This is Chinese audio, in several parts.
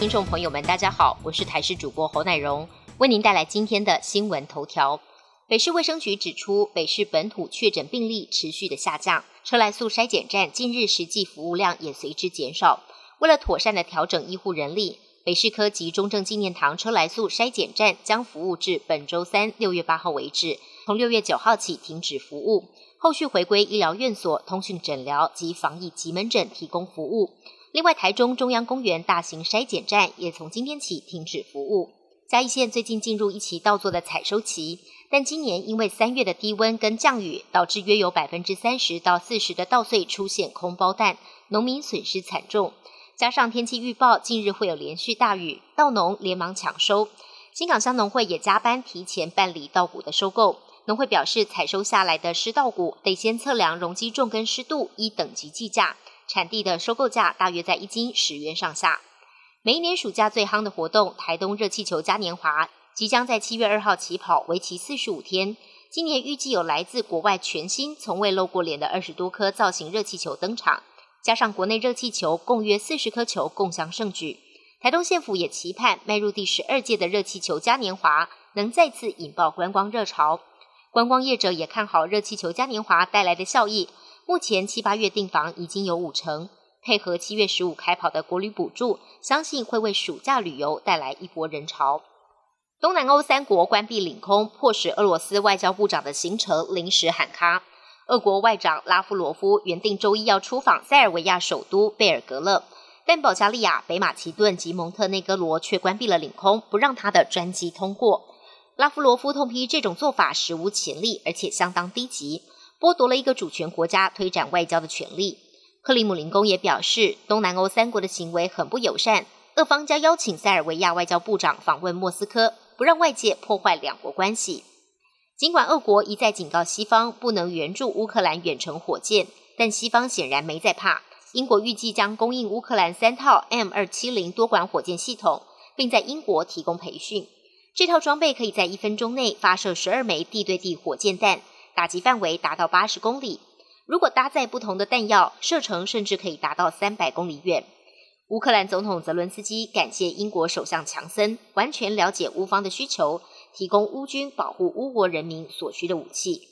听众朋友们，大家好，我是台视主播侯乃荣，为您带来今天的新闻头条。北市卫生局指出，北市本土确诊病例持续的下降，车来速筛检站近日实际服务量也随之减少。为了妥善的调整医护人力，北市科及中正纪念堂车来速筛检站将服务至本周三六月八号为止，从六月九号起停止服务，后续回归医疗院所、通讯诊疗及防疫急门诊提供服务。另外，台中中央公园大型筛检站也从今天起停止服务。嘉义县最近进入一期稻作的采收期，但今年因为三月的低温跟降雨，导致约有百分之三十到四十的稻穗出现空包蛋，农民损失惨重。加上天气预报近日会有连续大雨，稻农连忙抢收。新港乡农会也加班提前办理稻谷的收购。农会表示，采收下来的湿稻谷得先测量容积重跟湿度，依等级计价，产地的收购价大约在一斤十元上下。每一年暑假最夯的活动——台东热气球嘉年华，即将在七月二号起跑，为期四十五天。今年预计有来自国外全新、从未露过脸的二十多颗造型热气球登场，加上国内热气球共约四十颗球共享盛举。台东县府也期盼迈入第十二届的热气球嘉年华，能再次引爆观光热潮。观光业者也看好热气球嘉年华带来的效益，目前七八月订房已经有五成。配合七月十五开跑的国旅补助，相信会为暑假旅游带来一波人潮。东南欧三国关闭领空，迫使俄罗斯外交部长的行程临时喊卡。俄国外长拉夫罗夫原定周一要出访塞尔维亚首都贝尔格勒，但保加利亚、北马其顿及蒙特内哥罗却关闭了领空，不让他的专机通过。拉夫罗夫痛批这种做法史无前例，而且相当低级，剥夺了一个主权国家推展外交的权利。克里姆林宫也表示，东南欧三国的行为很不友善。俄方将邀请塞尔维亚外交部长访问莫斯科，不让外界破坏两国关系。尽管俄国一再警告西方不能援助乌克兰远程火箭，但西方显然没在怕。英国预计将供应乌克兰三套 M 二七零多管火箭系统，并在英国提供培训。这套装备可以在一分钟内发射十二枚地对地火箭弹，打击范围达到八十公里。如果搭载不同的弹药，射程甚至可以达到三百公里远。乌克兰总统泽伦斯基感谢英国首相强森，完全了解乌方的需求，提供乌军保护乌国人民所需的武器。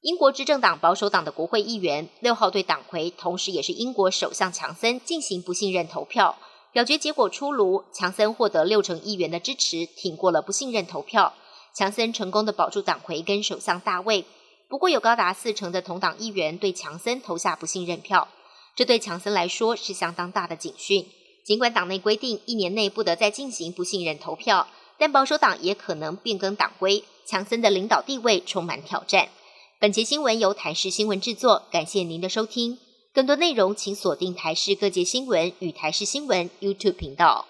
英国执政党保守党的国会议员六号对党魁，同时也是英国首相强森进行不信任投票。表决结果出炉，强森获得六成议员的支持，挺过了不信任投票。强森成功的保住党魁跟首相大位。不过，有高达四成的同党议员对强森投下不信任票，这对强森来说是相当大的警讯。尽管党内规定一年内不得再进行不信任投票，但保守党也可能变更党规，强森的领导地位充满挑战。本节新闻由台视新闻制作，感谢您的收听。更多内容请锁定台视各界新闻与台视新闻 YouTube 频道。